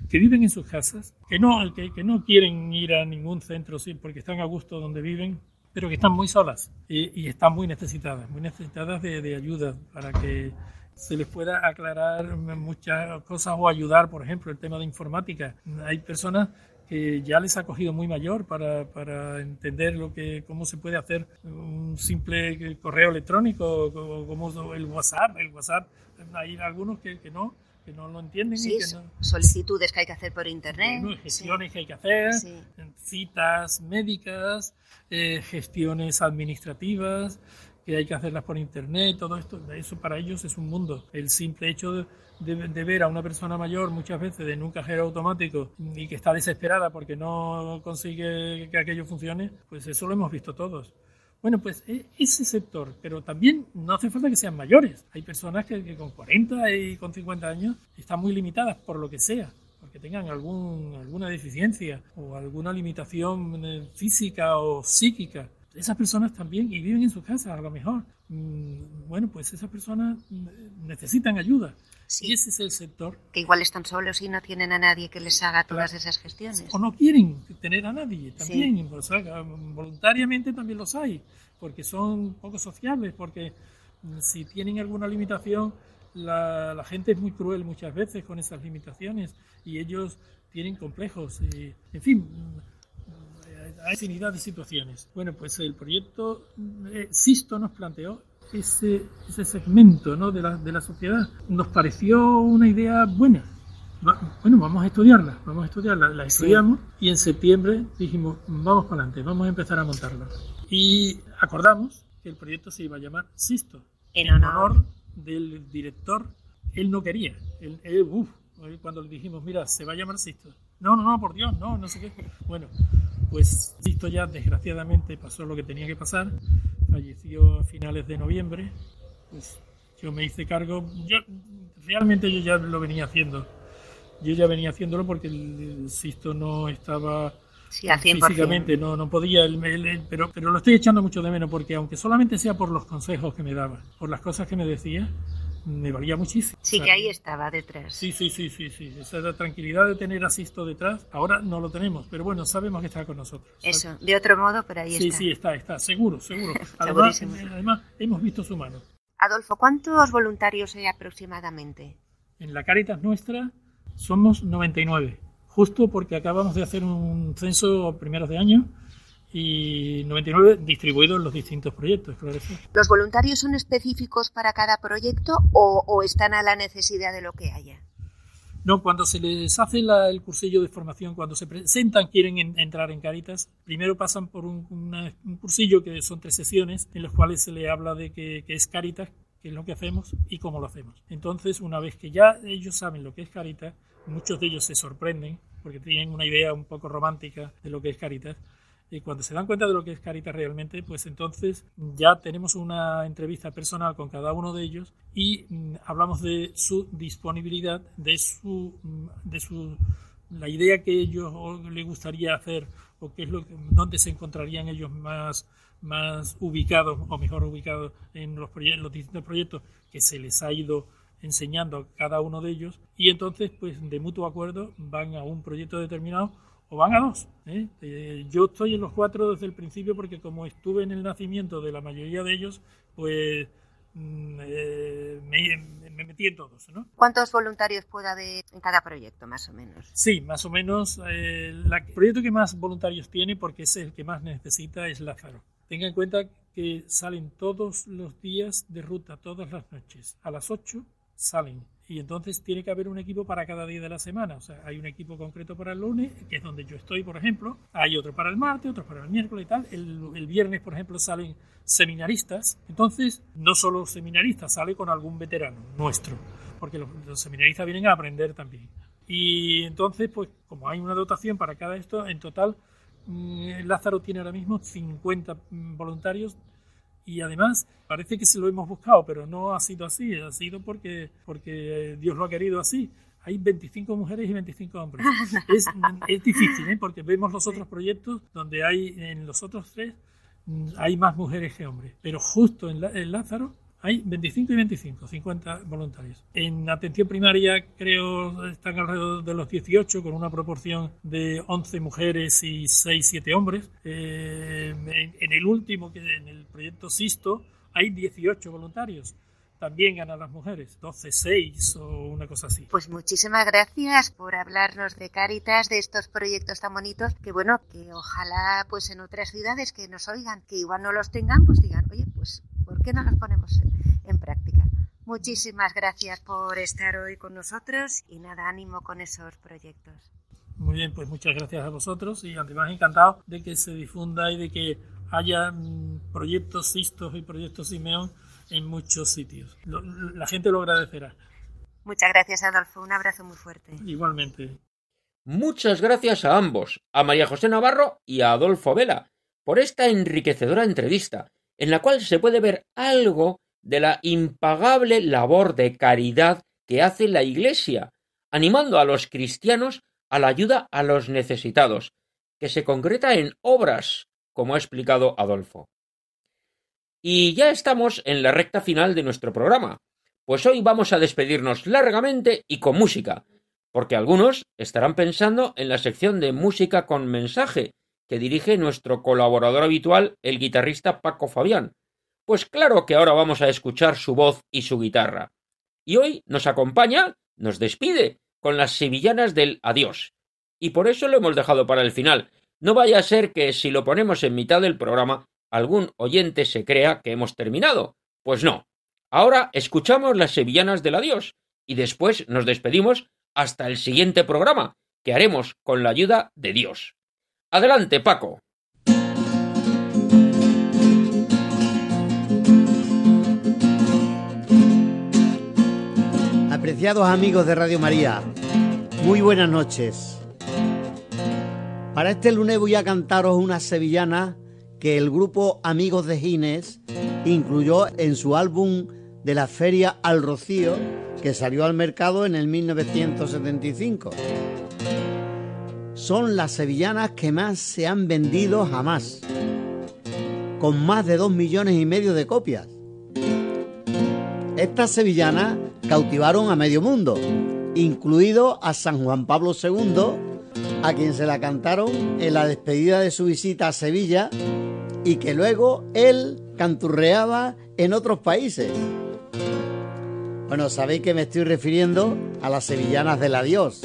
que viven en sus casas, que no, que, que no quieren ir a ningún centro sí, porque están a gusto donde viven, pero que están muy solas y, están muy necesitadas, muy necesitadas de, ayuda para que se les pueda aclarar muchas cosas o ayudar, por ejemplo, el tema de informática. Hay personas que ya les ha cogido muy mayor para, para, entender lo que, cómo se puede hacer un simple correo electrónico, como el WhatsApp. El WhatsApp, hay algunos que, que no, que no lo entienden. Sí, y que solicitudes que hay que hacer por internet. gestiones que hay que hacer, citas médicas, eh, gestiones administrativas que hay que hacerlas por internet, todo esto, eso para ellos es un mundo. El simple hecho de de, ver a una persona mayor muchas veces en un cajero automático y que está desesperada porque no consigue que aquello funcione, pues eso lo hemos visto todos. Bueno, pues e, ese sector, pero también no hace falta que sean mayores. Hay personas que, con 40 y con 50 años están muy limitadas por lo que sea, porque tengan algún, alguna deficiencia o alguna limitación eh, física o psíquica. Esas personas también, y viven en su casa a lo mejor, mm, bueno, pues esas personas necesitan ayuda. Y ese es el sector. Que igual están solos y no tienen a nadie que les haga todas esas gestiones. O no quieren tener a nadie también. voluntariamente también los hay, porque son poco sociables, porque mm, si tienen alguna limitación, la, la, gente es muy cruel muchas veces con esas limitaciones y ellos tienen complejos. Y, en fin, hay infinidad de situaciones. Bueno, pues el proyecto eh, Sisto nos planteó ese, ese segmento ¿no? de, la, de la sociedad. Nos pareció una idea buena. Bueno, vamos a estudiarla, vamos a estudiarla, la estudiamos y en septiembre dijimos, vamos para adelante, vamos a empezar a montarla. Y acordamos que el proyecto se iba a llamar Sisto, en honor, del director. Él no quería, él, cuando le dijimos, mira, se va a llamar Sisto. No, no, no, por Dios, no, no sé qué. Bueno, pues Sisto ya desgraciadamente pasó lo que tenía que pasar. Falleció a finales de noviembre, pues yo me hice cargo, yo realmente yo ya lo venía haciendo, yo ya venía haciéndolo porque el, Sisto no estaba físicamente, no, no podía, pero, pero lo estoy echando mucho de menos porque aunque solamente sea por los consejos que me daba, por las cosas que me decía, me valía muchísimo. Sí, que ahí estaba detrás. Sí, sí, sí, sí, sí. Esa la tranquilidad de tener a Sisto detrás, ahora no lo tenemos, pero bueno, sabemos que está con nosotros. Eso, de otro modo, pero ahí está. Sí, sí, está, está, seguro, seguro. [laughs] Además, además, hemos visto su mano. Adolfo, ¿cuántos voluntarios hay aproximadamente? En la Caritas nuestra somos 99, justo porque acabamos de hacer un censo primeros de año y 99 distribuidos en los distintos proyectos, claro. ¿Los voluntarios son específicos para cada proyecto o, están a la necesidad de lo que haya? No, cuando se les hace el cursillo de formación, cuando se presentan, quieren entrar en Caritas, primero pasan por un, cursillo que son tres sesiones en las cuales se les habla de que, es Caritas, qué es lo que hacemos y cómo lo hacemos. Entonces, una vez que ya ellos saben lo que es Caritas, muchos de ellos se sorprenden porque tienen una idea un poco romántica de lo que es Caritas y cuando se dan cuenta de lo que es Caritas realmente, pues entonces ya tenemos una entrevista personal con cada uno de ellos y mm, hablamos de su disponibilidad, de su, mm, de su la idea que ellos les gustaría hacer o qué es lo dónde se encontrarían ellos más más ubicados o mejor ubicados en los, los distintos proyectos que se les ha ido enseñando a cada uno de ellos. Y entonces pues de mutuo acuerdo van a un proyecto determinado o van a dos. ¿eh? Eh, yo estoy en los cuatro desde el principio porque como estuve en el nacimiento de la mayoría de ellos, pues mm, eh, me, metí en todos. ¿no? ¿Cuántos voluntarios puede haber en cada proyecto, más o menos? Sí, más o menos. el proyecto que más voluntarios tiene, porque es el que más necesita, es Lázaro. Tenga en cuenta que salen todos los días de ruta, todas las noches. A las 8 salen y entonces tiene que haber un equipo para cada día de la semana. O sea, hay un equipo concreto para el lunes, que es donde yo estoy, por ejemplo. Hay otro para el martes, otro para el miércoles y tal. El, viernes, por ejemplo, salen seminaristas. Entonces, no solo seminaristas, sale con algún veterano nuestro, porque los, seminaristas vienen a aprender también. Y entonces, pues, como hay una dotación para cada esto, en total, mm, Lázaro tiene ahora mismo 50 mm, voluntarios y además parece que se lo hemos buscado, pero no ha sido así, ha sido porque, porque Dios lo ha querido así. Hay 25 mujeres y 25 hombres. [laughs] Es, es difícil, ¿eh? porque vemos los otros proyectos donde hay, en los otros tres, hay más mujeres que hombres. Pero justo en, en Lázaro hay 25 y 25, 50 voluntarios. En atención primaria creo están alrededor de los 18, con una proporción de 11 mujeres y 6, 7 hombres. Eh, en, el último, en el proyecto Sisto, hay 18 voluntarios también ganan las mujeres, 12, 6 o una cosa así. Pues muchísimas gracias por hablarnos de Caritas, de estos proyectos tan bonitos, que bueno, que ojalá pues en otras ciudades que nos oigan, que igual no los tengan, pues digan, oye, pues ¿por qué no los ponemos en práctica? Muchísimas gracias por estar hoy con nosotros y nada, ánimo con esos proyectos. Muy bien, pues muchas gracias a vosotros y además encantado de que se difunda y de que haya mm, proyectos Sistos y proyectos Simeón en muchos sitios. la gente lo agradecerá. Muchas gracias, Adolfo. Un abrazo muy fuerte. Igualmente. Muchas gracias a ambos, a María José Navarro y a Adolfo Vela, por esta enriquecedora entrevista, en la cual se puede ver algo de la impagable labor de caridad que hace la Iglesia, animando a los cristianos a la ayuda a los necesitados, que se concreta en obras, como ha explicado Adolfo. Y ya estamos en la recta final de nuestro programa, pues hoy vamos a despedirnos largamente y con música, porque algunos estarán pensando en la sección de música con mensaje que dirige nuestro colaborador habitual, el guitarrista Paco Fabián. Pues claro que ahora vamos a escuchar su voz y su guitarra. Y hoy nos acompaña, nos despide, con las sevillanas del adiós. Y por eso lo hemos dejado para el final. No vaya a ser que si lo ponemos en mitad del programa algún oyente se crea que hemos terminado. Pues no. Ahora escuchamos las sevillanas del adiós y después nos despedimos hasta el siguiente programa, que haremos con la ayuda de Dios. Adelante, Paco. Apreciados amigos de Radio María, muy buenas noches. Para este lunes voy a cantaros una sevillana que el grupo Amigos de Gines incluyó en su álbum de la Feria al Rocío, que salió al mercado en el 1975. Son las sevillanas que más se han vendido jamás, con más de dos millones y medio de copias. Estas sevillanas cautivaron a medio mundo, incluido a San Juan Pablo II, a quien se la cantaron en la despedida de su visita a Sevilla y que luego él canturreaba en otros países. Bueno, sabéis que me estoy refiriendo a las sevillanas del adiós.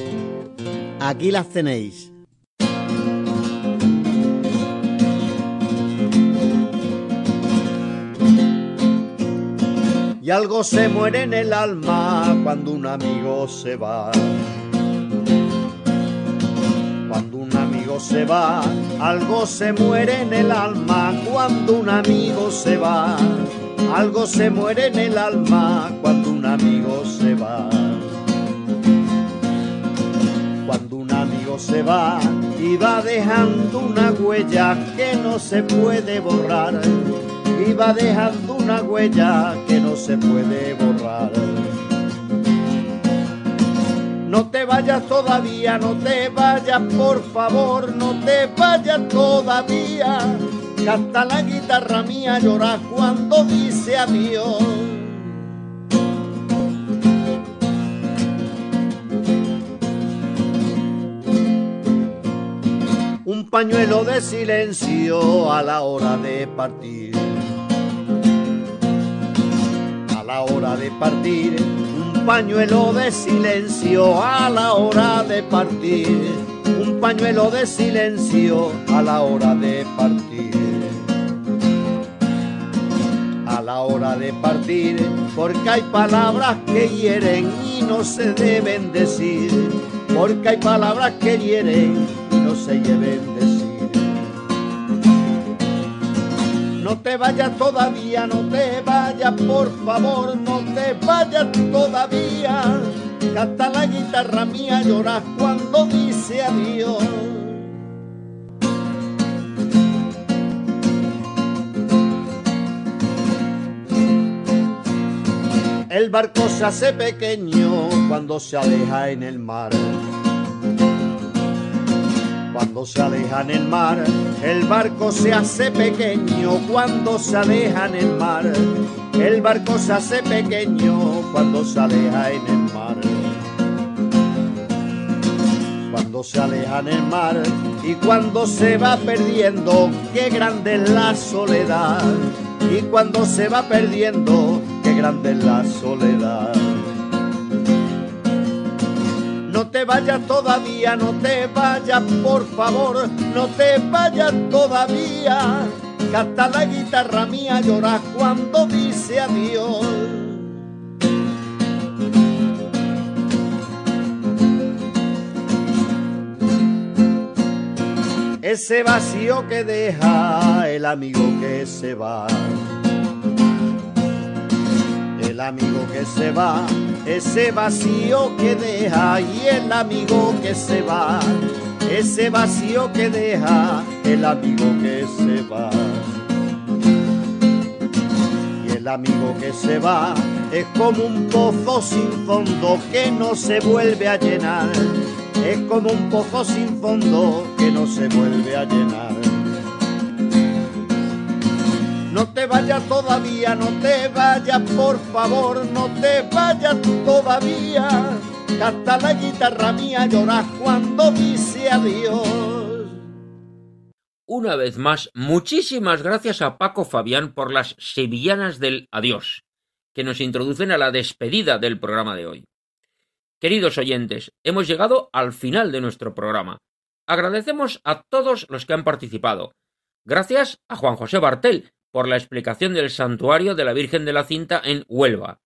Aquí las tenéis. Y algo se muere en el alma cuando un amigo se va Cuando un amigo se va, algo se muere en el alma. Cuando un amigo se va, algo se muere en el alma. Cuando un amigo se va. Cuando un amigo se va y va dejando una huella que no se puede borrar. Y va dejando una huella que no se puede borrar. No te vayas todavía, no te vayas, por favor, no te vayas todavía. Canta la guitarra mía llora cuando dice adiós. Un pañuelo de silencio a la hora de partir. La hora de partir pañuelo de silencio a la hora de partir, un pañuelo de silencio a la hora de partir. A la hora de partir, porque hay palabras que hieren y no se deben decir, porque hay palabras que hieren y no se deben. No te vayas todavía, no te vayas, por favor, no te vayas todavía. Canta la guitarra mía, lloras cuando dice adiós. El barco se hace pequeño cuando se aleja en el mar cuando se aleja en el mar, el barco se hace pequeño cuando se aleja en el mar. El barco se hace pequeño cuando se aleja en el mar. Cuando se aleja en el mar y cuando se va perdiendo, qué grande es la soledad. Y cuando se va perdiendo, qué grande es la soledad. No te vayas todavía, no te vayas, por favor, no te vayas todavía. Canta la guitarra mía, llora cuando dice adiós. Ese vacío que deja el amigo que se va el amigo que se va, ese vacío que deja y el amigo que se va, ese vacío que deja el amigo que se va. Y el amigo que se va es como un pozo sin fondo que no se vuelve a llenar, es como un pozo sin fondo que no se vuelve a llenar. No te vayas todavía, no te vayas, por favor, no te vayas todavía. Canta la guitarra mía, lloras cuando dice adiós. Una vez más, muchísimas gracias a Paco Fabián por las sevillanas del adiós, que nos introducen a la despedida del programa de hoy. Queridos oyentes, hemos llegado al final de nuestro programa. Agradecemos a todos los que han participado. Gracias a Juan José Bartel, por la explicación del santuario de la Virgen de la Cinta en Huelva.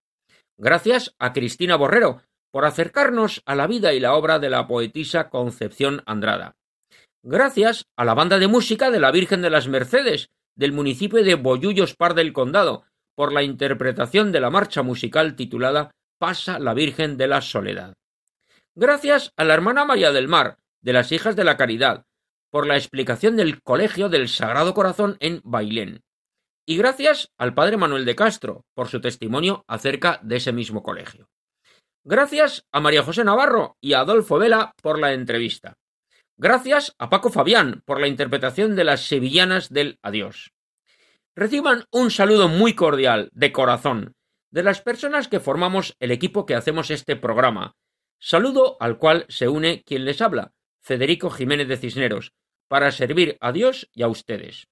Gracias a Cristina Borrero por acercarnos a la vida y la obra de la poetisa Concepción Andrada. Gracias a la banda de música de la Virgen de las Mercedes del municipio de Boyullos Par del Condado por la interpretación de la marcha musical titulada Pasa la Virgen de la Soledad. Gracias a la hermana María del Mar de las Hijas de la Caridad por la explicación del Colegio del Sagrado Corazón en Bailén y gracias al padre Manuel de Castro por su testimonio acerca de ese mismo colegio. Gracias a María José Navarro y a Adolfo Vela por la entrevista. Gracias a Paco Fabián por la interpretación de las sevillanas del adiós. Reciban un saludo muy cordial, de corazón, de las personas que formamos el equipo que hacemos este programa. Saludo al cual se une quien les habla, Federico Jiménez de Cisneros, para servir a Dios y a ustedes.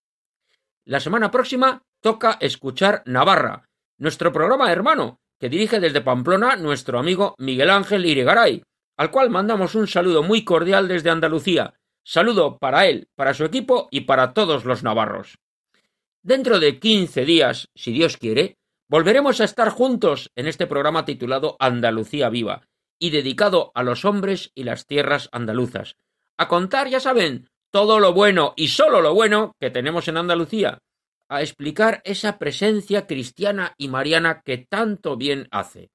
La semana próxima toca escuchar Navarra, nuestro programa hermano, que dirige desde Pamplona nuestro amigo Miguel Ángel Irigaray, al cual mandamos un saludo muy cordial desde Andalucía. Saludo para él, para su equipo y para todos los navarros. Dentro de quince días, si Dios quiere, volveremos a estar juntos en este programa titulado Andalucía Viva y dedicado a los hombres y las tierras andaluzas, a contar, ya saben, todo lo bueno y solo lo bueno que tenemos en Andalucía, a explicar esa presencia cristiana y mariana que tanto bien hace.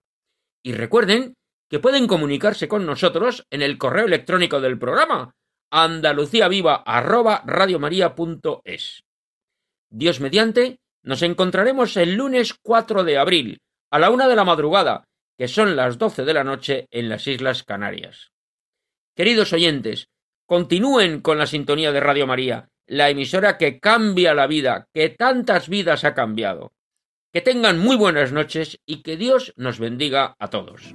Y recuerden que pueden comunicarse con nosotros en el correo electrónico del programa andaluciaviva@radiomaria.es. Dios mediante, nos encontraremos el lunes 4 de abril a la una de la madrugada, que son las doce de la noche en las Islas Canarias. Queridos oyentes, continúen con la sintonía de Radio María, la emisora que cambia la vida, que tantas vidas ha cambiado. Que tengan muy buenas noches y que Dios nos bendiga a todos.